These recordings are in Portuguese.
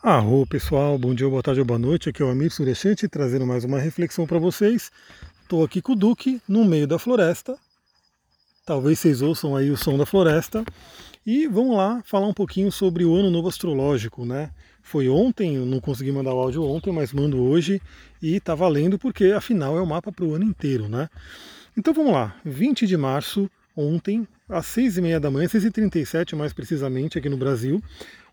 Arro pessoal, bom dia, boa tarde ou boa noite. Aqui é o Amir Surechante trazendo mais uma reflexão para vocês. Estou aqui com o Duque no meio da floresta. Talvez vocês ouçam aí o som da floresta. E vamos lá falar um pouquinho sobre o ano novo astrológico, né? Foi ontem, eu não consegui mandar o áudio ontem, mas mando hoje e tá valendo porque afinal é o mapa para o ano inteiro, né? Então vamos lá, 20 de março, ontem, às 6h30 da manhã, 6h37 mais precisamente aqui no Brasil,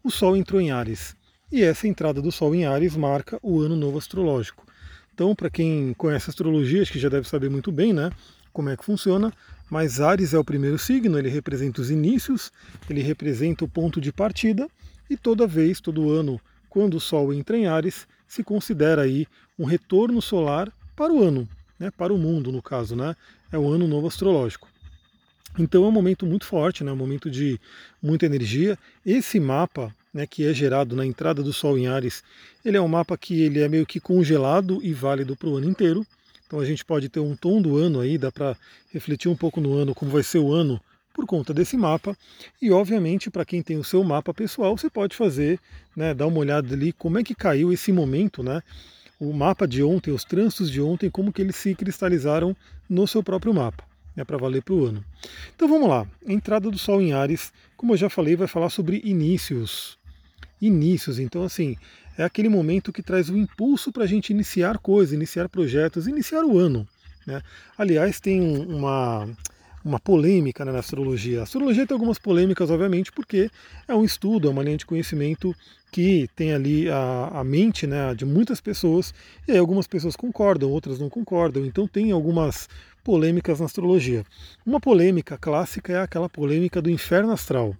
o Sol entrou em Ares. E essa entrada do Sol em Ares marca o ano novo astrológico. Então, para quem conhece astrologia, acho que já deve saber muito bem, né, como é que funciona. Mas Ares é o primeiro signo, ele representa os inícios, ele representa o ponto de partida, e toda vez, todo ano, quando o Sol entra em Ares, se considera aí um retorno solar para o ano, né, para o mundo no caso, né? É o ano novo astrológico. Então é um momento muito forte, né, um momento de muita energia. Esse mapa né, que é gerado na entrada do Sol em Ares, ele é um mapa que ele é meio que congelado e válido para o ano inteiro. Então a gente pode ter um tom do ano aí, dá para refletir um pouco no ano como vai ser o ano por conta desse mapa. E obviamente para quem tem o seu mapa pessoal, você pode fazer, né, dar uma olhada ali como é que caiu esse momento, né? O mapa de ontem, os trânsitos de ontem, como que eles se cristalizaram no seu próprio mapa né, para valer para o ano. Então vamos lá. Entrada do Sol em Ares, como eu já falei, vai falar sobre inícios inícios. Então, assim, é aquele momento que traz o impulso para a gente iniciar coisas, iniciar projetos, iniciar o ano. Né? Aliás, tem uma, uma polêmica né, na astrologia. A astrologia tem algumas polêmicas, obviamente, porque é um estudo, é uma linha de conhecimento que tem ali a, a mente né, de muitas pessoas, e aí algumas pessoas concordam, outras não concordam, então tem algumas polêmicas na astrologia. Uma polêmica clássica é aquela polêmica do inferno astral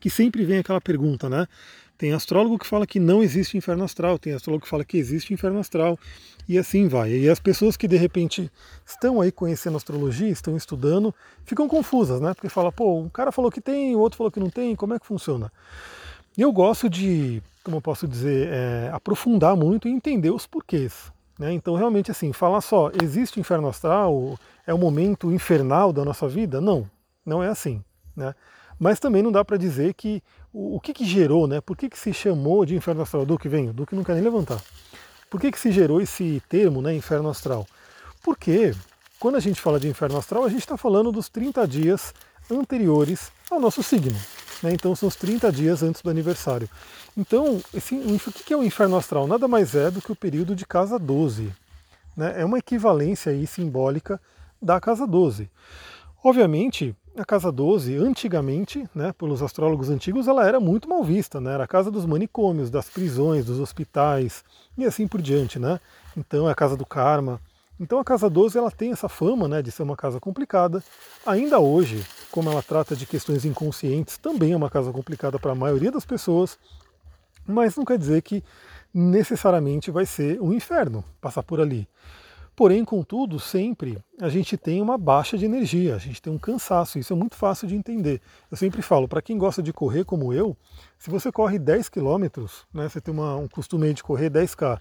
que sempre vem aquela pergunta, né? Tem astrólogo que fala que não existe inferno astral, tem astrólogo que fala que existe inferno astral, e assim vai. E as pessoas que de repente estão aí conhecendo astrologia, estão estudando, ficam confusas, né? Porque fala, pô, um cara falou que tem, o outro falou que não tem, como é que funciona? Eu gosto de, como eu posso dizer, é, aprofundar muito e entender os porquês. Né? Então, realmente, assim, falar só, existe inferno astral, é o momento infernal da nossa vida? Não, não é assim. Né? Mas também não dá para dizer que o, o, que, que gerou, né? Por que, que se chamou de inferno astral? Duque vem, Duque não quer nem levantar. Por que, que se gerou esse termo, né, inferno astral? Porque quando a gente fala de inferno astral, a gente está falando dos 30 dias anteriores ao nosso signo. Né? Então são os 30 dias antes do aniversário. Então, esse, o que é o inferno astral? Nada mais é do que o período de casa 12. Né? É uma equivalência aí simbólica da casa 12. Obviamente, a casa 12, antigamente, né, pelos astrólogos antigos, ela era muito mal vista, né? Era a casa dos manicômios, das prisões, dos hospitais e assim por diante, né? Então é a casa do karma. Então a casa 12 ela tem essa fama, né, de ser uma casa complicada. Ainda hoje, como ela trata de questões inconscientes, também é uma casa complicada para a maioria das pessoas, mas não quer dizer que necessariamente vai ser um inferno passar por ali. Porém, contudo, sempre a gente tem uma baixa de energia, a gente tem um cansaço, isso é muito fácil de entender. Eu sempre falo, para quem gosta de correr como eu, se você corre 10 quilômetros, né, você tem uma, um costume de correr 10K,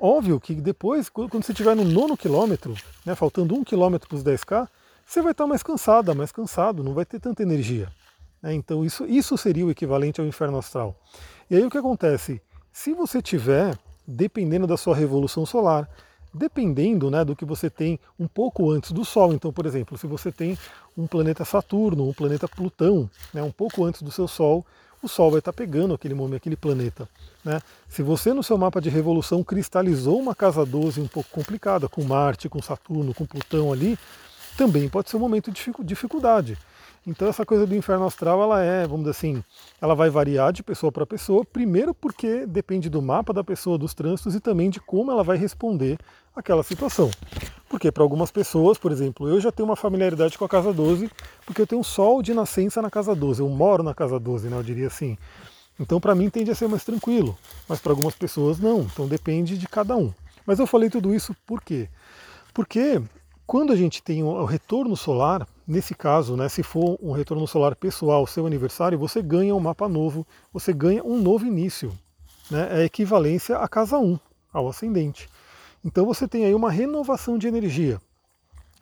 óbvio que depois, quando você estiver no nono quilômetro, né, faltando um quilômetro para os 10K, você vai estar mais cansada, mais cansado, não vai ter tanta energia. Né, então isso, isso seria o equivalente ao inferno astral. E aí o que acontece? Se você tiver, dependendo da sua revolução solar, dependendo né, do que você tem um pouco antes do Sol. Então, por exemplo, se você tem um planeta Saturno, um planeta Plutão, né, um pouco antes do seu Sol, o Sol vai estar pegando aquele momento, aquele planeta. Né? Se você no seu mapa de revolução cristalizou uma casa 12 um pouco complicada, com Marte, com Saturno, com Plutão ali, também pode ser um momento de dificuldade. Então essa coisa do inferno astral, ela é, vamos dizer assim, ela vai variar de pessoa para pessoa, primeiro porque depende do mapa da pessoa, dos trânsitos e também de como ela vai responder àquela situação. Porque para algumas pessoas, por exemplo, eu já tenho uma familiaridade com a casa 12, porque eu tenho um sol de nascença na casa 12, eu moro na casa 12, né, eu diria assim. Então para mim tende a ser mais tranquilo, mas para algumas pessoas não, então depende de cada um. Mas eu falei tudo isso por quê? Porque quando a gente tem o retorno solar, nesse caso, né, se for um retorno solar pessoal, seu aniversário, você ganha um mapa novo, você ganha um novo início. Né, é equivalência à casa 1, ao ascendente. Então você tem aí uma renovação de energia.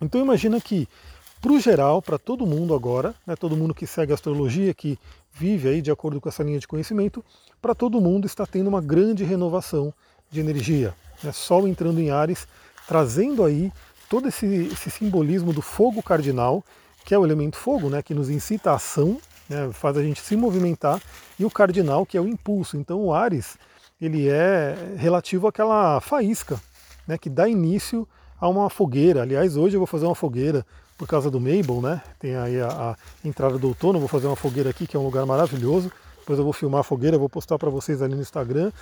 Então imagina que para o geral, para todo mundo agora, né, todo mundo que segue a astrologia, que vive aí de acordo com essa linha de conhecimento, para todo mundo está tendo uma grande renovação de energia. Né, Sol entrando em Ares, trazendo aí todo esse, esse simbolismo do fogo cardinal, que é o elemento fogo, né, que nos incita a ação, né, faz a gente se movimentar, e o cardinal, que é o impulso. Então o Ares, ele é relativo àquela faísca, né, que dá início a uma fogueira. Aliás, hoje eu vou fazer uma fogueira por causa do Mabel, né? Tem aí a, a entrada do outono, vou fazer uma fogueira aqui, que é um lugar maravilhoso. Depois eu vou filmar a fogueira, vou postar para vocês ali no Instagram.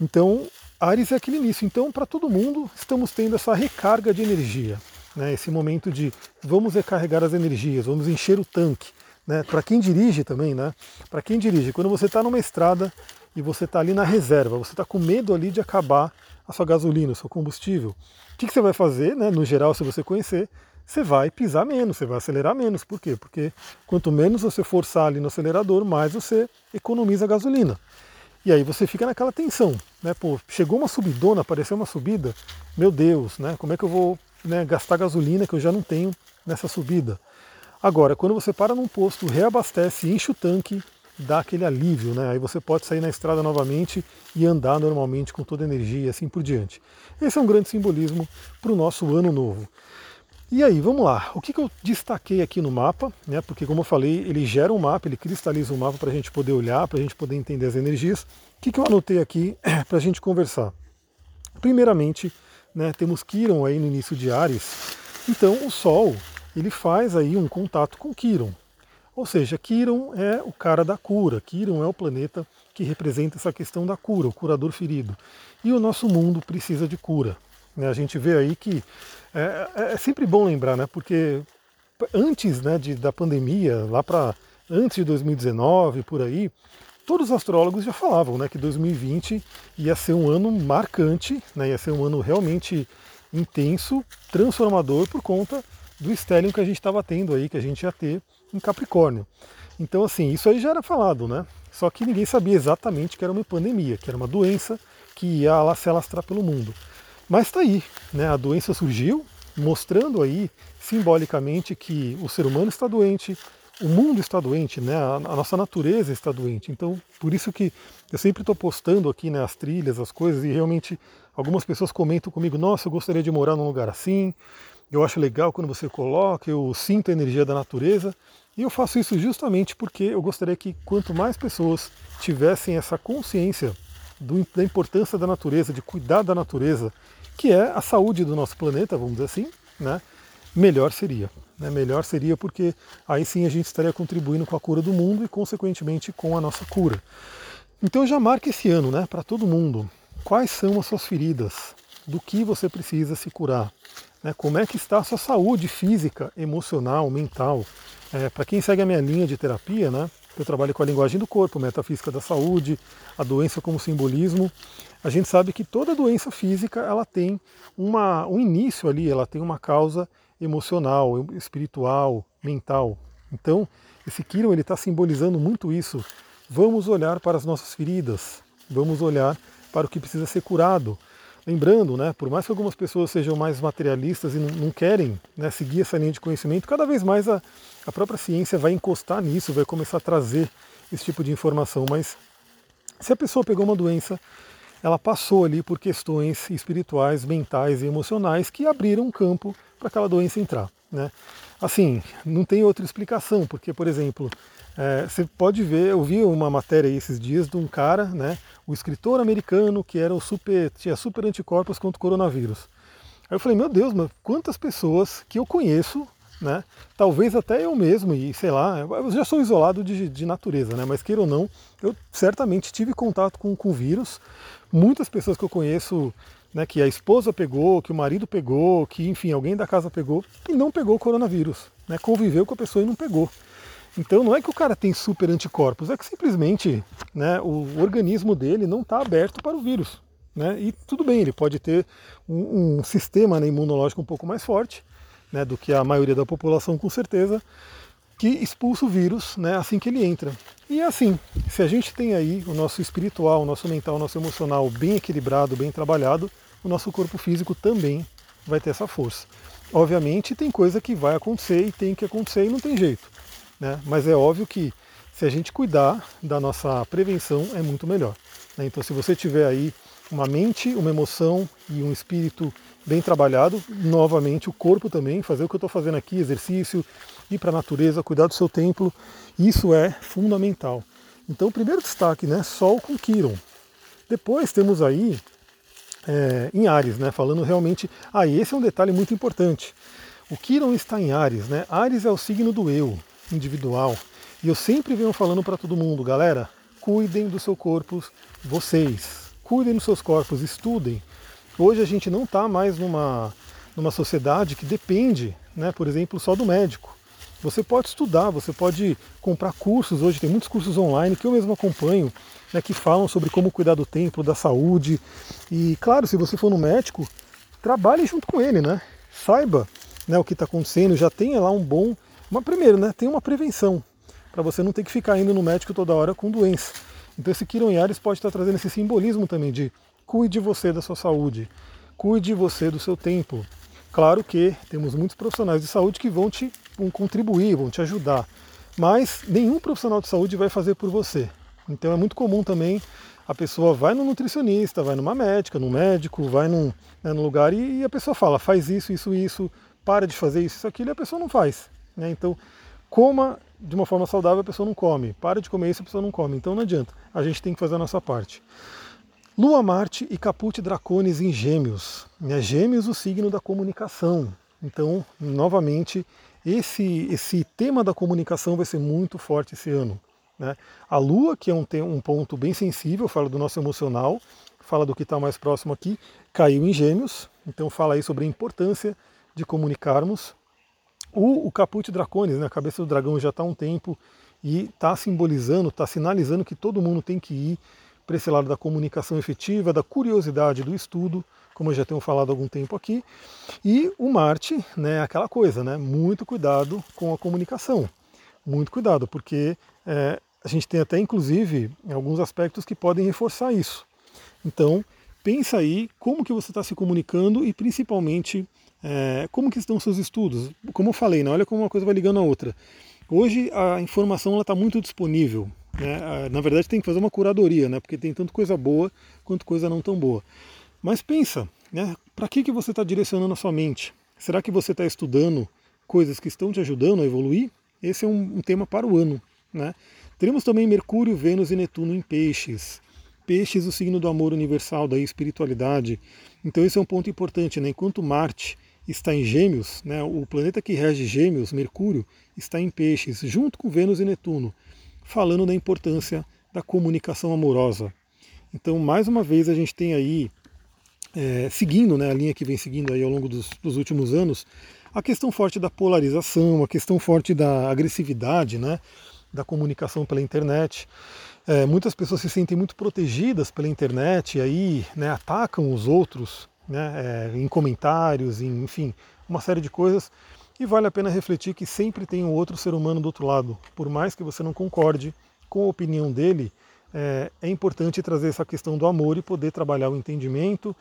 Então, Ares é aquele início. Então, para todo mundo, estamos tendo essa recarga de energia. Né? Esse momento de vamos recarregar as energias, vamos encher o tanque. Né? Para quem dirige também, né? Para quem dirige, quando você está numa estrada e você está ali na reserva, você está com medo ali de acabar a sua gasolina, o seu combustível. O que, que você vai fazer, né? No geral, se você conhecer, você vai pisar menos, você vai acelerar menos. Por quê? Porque quanto menos você forçar ali no acelerador, mais você economiza gasolina. E aí você fica naquela tensão, né? Pô, chegou uma subidona, apareceu uma subida, meu Deus, né? Como é que eu vou né, gastar gasolina que eu já não tenho nessa subida? Agora, quando você para num posto, reabastece, enche o tanque, dá aquele alívio, né? Aí você pode sair na estrada novamente e andar normalmente com toda a energia e assim por diante. Esse é um grande simbolismo para o nosso ano novo. E aí, vamos lá. O que, que eu destaquei aqui no mapa, né? Porque como eu falei, ele gera um mapa, ele cristaliza um mapa para a gente poder olhar, para a gente poder entender as energias. O que, que eu anotei aqui para a gente conversar? Primeiramente, né, temos Quiron aí no início de Ares. Então, o Sol ele faz aí um contato com Quiron. Ou seja, Quiron é o cara da cura. Quiron é o planeta que representa essa questão da cura, o curador ferido. E o nosso mundo precisa de cura. Né? A gente vê aí que é, é, é sempre bom lembrar, né? Porque antes né, de, da pandemia, lá para antes de 2019, por aí, todos os astrólogos já falavam né, que 2020 ia ser um ano marcante, né, ia ser um ano realmente intenso, transformador por conta do stellium que a gente estava tendo aí, que a gente ia ter em Capricórnio. Então, assim, isso aí já era falado, né? Só que ninguém sabia exatamente que era uma pandemia, que era uma doença que ia se alastrar pelo mundo. Mas está aí, né? a doença surgiu, mostrando aí simbolicamente que o ser humano está doente, o mundo está doente, né? a, nossa natureza está doente. Então, por isso que eu sempre estou postando aqui né, as trilhas, as coisas, e realmente algumas pessoas comentam comigo, nossa, eu gostaria de morar num lugar assim, eu acho legal quando você coloca, eu sinto a energia da natureza. E eu faço isso justamente porque eu gostaria que quanto mais pessoas tivessem essa consciência do, da importância da natureza, de cuidar da natureza, que é a saúde do nosso planeta, vamos dizer assim, né? melhor seria. Né? Melhor seria porque aí sim a gente estaria contribuindo com a cura do mundo e, consequentemente, com a nossa cura. Então já marque esse ano né, para todo mundo. Quais são as suas feridas? Do que você precisa se curar? Né? Como é que está a sua saúde física, emocional, mental? É, para quem segue a minha linha de terapia, né, eu trabalho com a linguagem do corpo, metafísica da saúde, a doença como simbolismo. A gente sabe que toda doença física ela tem uma, um início ali, ela tem uma causa emocional, espiritual, mental. Então, esse Kiron está simbolizando muito isso. Vamos olhar para as nossas feridas, vamos olhar para o que precisa ser curado. Lembrando, né, por mais que algumas pessoas sejam mais materialistas e não, não querem né, seguir essa linha de conhecimento, cada vez mais a, a própria ciência vai encostar nisso, vai começar a trazer esse tipo de informação. Mas se a pessoa pegou uma doença, ela passou ali por questões espirituais, mentais e emocionais que abriram um campo para aquela doença entrar. Né? Assim, não tem outra explicação, porque, por exemplo, é, você pode ver, eu vi uma matéria esses dias de um cara, né, o escritor americano que era o super, tinha super anticorpos contra o coronavírus. Aí eu falei, meu Deus, mas quantas pessoas que eu conheço, né, talvez até eu mesmo, e sei lá, eu já sou isolado de, de natureza, né, mas queira ou não, eu certamente tive contato com o vírus. Muitas pessoas que eu conheço, né, que a esposa pegou, que o marido pegou, que enfim, alguém da casa pegou, e não pegou o coronavírus, né, conviveu com a pessoa e não pegou. Então não é que o cara tem super anticorpos, é que simplesmente né, o organismo dele não está aberto para o vírus. Né? E tudo bem, ele pode ter um, um sistema né, imunológico um pouco mais forte né, do que a maioria da população, com certeza, que expulsa o vírus né, assim que ele entra. E é assim, se a gente tem aí o nosso espiritual, o nosso mental, o nosso emocional bem equilibrado, bem trabalhado, o nosso corpo físico também vai ter essa força. Obviamente tem coisa que vai acontecer e tem que acontecer e não tem jeito. Né? Mas é óbvio que se a gente cuidar da nossa prevenção é muito melhor. Né? Então se você tiver aí uma mente, uma emoção e um espírito bem trabalhado, novamente o corpo também, fazer o que eu estou fazendo aqui, exercício, ir para a natureza, cuidar do seu templo, isso é fundamental. Então o primeiro destaque, né, Sol com Quiron. Depois temos aí é, em Ares, né, falando realmente, ah, esse é um detalhe muito importante. O Quiron está em Ares, né? Ares é o signo do eu, individual. E eu sempre venho falando para todo mundo, galera, cuidem do seu corpo, vocês, cuidem dos seus corpos, estudem. Hoje a gente não está mais numa, numa sociedade que depende, né, por exemplo, só do médico. Você pode estudar, você pode comprar cursos hoje, tem muitos cursos online que eu mesmo acompanho, né, que falam sobre como cuidar do templo, da saúde. E claro, se você for no médico, trabalhe junto com ele, né? Saiba né, o que está acontecendo, já tenha lá um bom. Uma, primeiro, né, tem uma prevenção, para você não ter que ficar indo no médico toda hora com doença. Então esse Kiron Yaris pode estar trazendo esse simbolismo também de cuide você da sua saúde, cuide você do seu tempo. Claro que temos muitos profissionais de saúde que vão te vão contribuir, vão te ajudar, mas nenhum profissional de saúde vai fazer por você. Então é muito comum também a pessoa vai no nutricionista, vai numa médica, num médico, vai num, né, num lugar e, e, a pessoa fala, faz isso, isso, isso, para de fazer isso, isso, aquilo, e a pessoa não faz. Né? Então, coma de uma forma saudável, a pessoa não come. Para de comer isso, a pessoa não come. Então não adianta. A gente tem que fazer a nossa parte. Lua, Marte e Caput Dracones em Gêmeos. Né? Gêmeos, o signo da comunicação. Então, novamente, esse, esse tema da comunicação vai ser muito forte esse ano. Né? A Lua, que é um, um ponto bem sensível, fala do nosso emocional, fala do que está mais próximo aqui, caiu em Gêmeos, então fala aí sobre a importância de comunicarmos. O, o Caput Dracones, né, a cabeça do dragão, já está há um tempo e está simbolizando, está sinalizando que todo mundo tem que ir para esse lado da comunicação efetiva, da curiosidade do estudo, como eu já tenho falado há algum tempo aqui. E o Marte, né, aquela coisa, né, muito cuidado com a comunicação. Muito cuidado, porque é, a gente tem até, inclusive, alguns aspectos que podem reforçar isso. Então, pensa aí como que você está se comunicando e principalmente é, como que estão seus estudos? Como eu falei, né? olha como uma coisa vai ligando a outra. Hoje a informação está muito disponível. Né? Na verdade tem que fazer uma curadoria, né? porque tem tanto coisa boa quanto coisa não tão boa. Mas pensa, né? para que, que você está direcionando a sua mente? Será que você está estudando coisas que estão te ajudando a evoluir? Esse é um, um tema para o ano. Né? Teremos também Mercúrio, Vênus e Netuno em peixes. Peixes, o signo do amor universal, da espiritualidade. Então esse é um ponto importante, né? Enquanto Marte está em Gêmeos, né, o planeta que rege Gêmeos, Mercúrio, está em Peixes, junto com Vênus e Netuno, falando da importância da comunicação amorosa. Então, mais uma vez, a gente tem aí, é, seguindo né, a linha que vem seguindo aí ao longo dos, dos, últimos anos, a questão forte da polarização, a questão forte da agressividade, né, da comunicação pela internet. É, muitas pessoas se sentem muito protegidas pela internet e aí né, atacam os outros né, é, em comentários, em, enfim, uma série de coisas. E vale a pena refletir que sempre tem um outro ser humano do outro lado. Por mais que você não concorde com a opinião dele, é, é importante trazer essa questão do amor e poder trabalhar o entendimento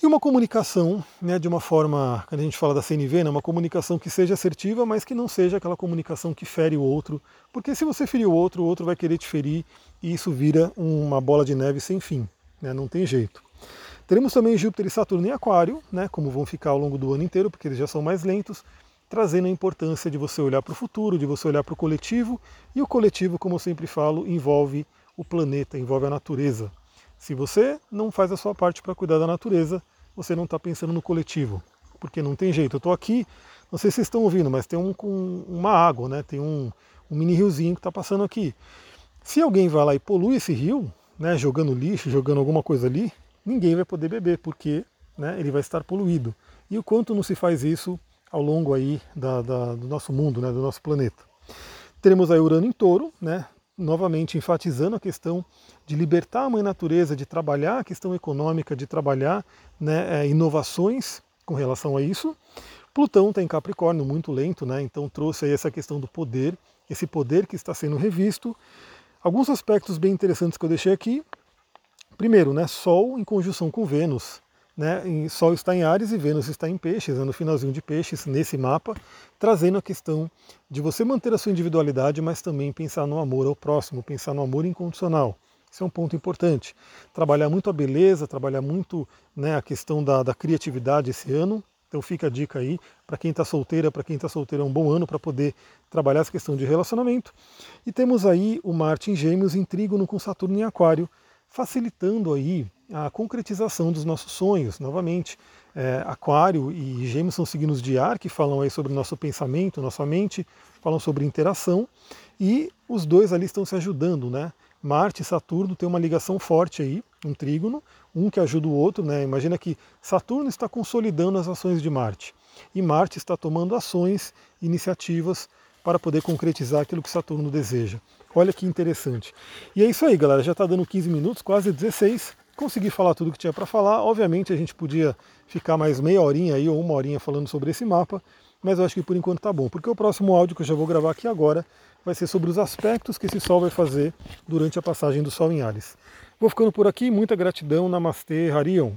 e uma comunicação, né, de uma forma, quando a gente fala da CNV, né, uma comunicação que seja assertiva, mas que não seja aquela comunicação que fere o outro, porque se você ferir o outro, o outro vai querer te ferir e isso vira uma bola de neve sem fim, né, não tem jeito. Teremos também Júpiter e Saturno em Aquário, né, como vão ficar ao longo do ano inteiro, porque eles já são mais lentos, trazendo a importância de você olhar para o futuro, de você olhar para o coletivo, e o coletivo, como eu sempre falo, envolve o planeta, envolve a natureza. Se você não faz a sua parte para cuidar da natureza, você não está pensando no coletivo, porque não tem jeito. Eu estou aqui, não sei se vocês estão ouvindo, mas tem um, um, uma água, né? tem um, um mini riozinho que está passando aqui. Se alguém vai lá e polui esse rio, né, jogando lixo, jogando alguma coisa ali, ninguém vai poder beber, porque né, ele vai estar poluído. E o quanto não se faz isso ao longo aí da, da, do nosso mundo, né, do nosso planeta. Teremos aí Urano em touro, né, novamente enfatizando a questão de libertar a mãe natureza, de trabalhar a questão econômica, de trabalhar né, é, inovações com relação a isso. Plutão está em Capricórnio, muito lento, né, então trouxe aí essa questão do poder, esse poder que está sendo revisto. Alguns aspectos bem interessantes que eu deixei aqui, Primeiro, né, Sol em conjunção com Vênus. né, Sol está em Ares e Vênus está em Peixes, né, no finalzinho de Peixes, nesse mapa, trazendo a questão de você manter a sua individualidade, mas também pensar no amor ao próximo, pensar no amor incondicional. Isso é um ponto importante. Trabalhar muito a beleza, trabalhar muito né, a questão da, da criatividade esse ano. Então fica a dica aí para quem está solteira, para quem está solteiro é um bom ano para poder trabalhar essa questão de relacionamento. E temos aí o Marte em Gêmeos em trígono com Saturno em Aquário, facilitando aí a concretização dos nossos sonhos. Novamente, é, Aquário e Gêmeos são signos de ar que falam aí sobre o nosso pensamento, nossa mente, falam sobre interação e os dois ali estão se ajudando, né? Marte e Saturno têm uma ligação forte aí, um trígono, um que ajuda o outro, né? Imagina que Saturno está consolidando as ações de Marte e Marte está tomando ações, iniciativas para poder concretizar aquilo que Saturno deseja. Olha que interessante. E é isso aí, galera. Já está dando 15 minutos, quase 16 consegui falar tudo que tinha para falar. Obviamente a gente podia ficar mais meia horinha aí ou uma horinha falando sobre esse mapa, mas eu acho que por enquanto tá bom, porque o próximo áudio que eu já vou gravar aqui agora vai ser sobre os aspectos que esse Sol vai fazer durante a passagem do Sol em Ares. Vou ficando por aqui, muita gratidão, Namastê, Harion.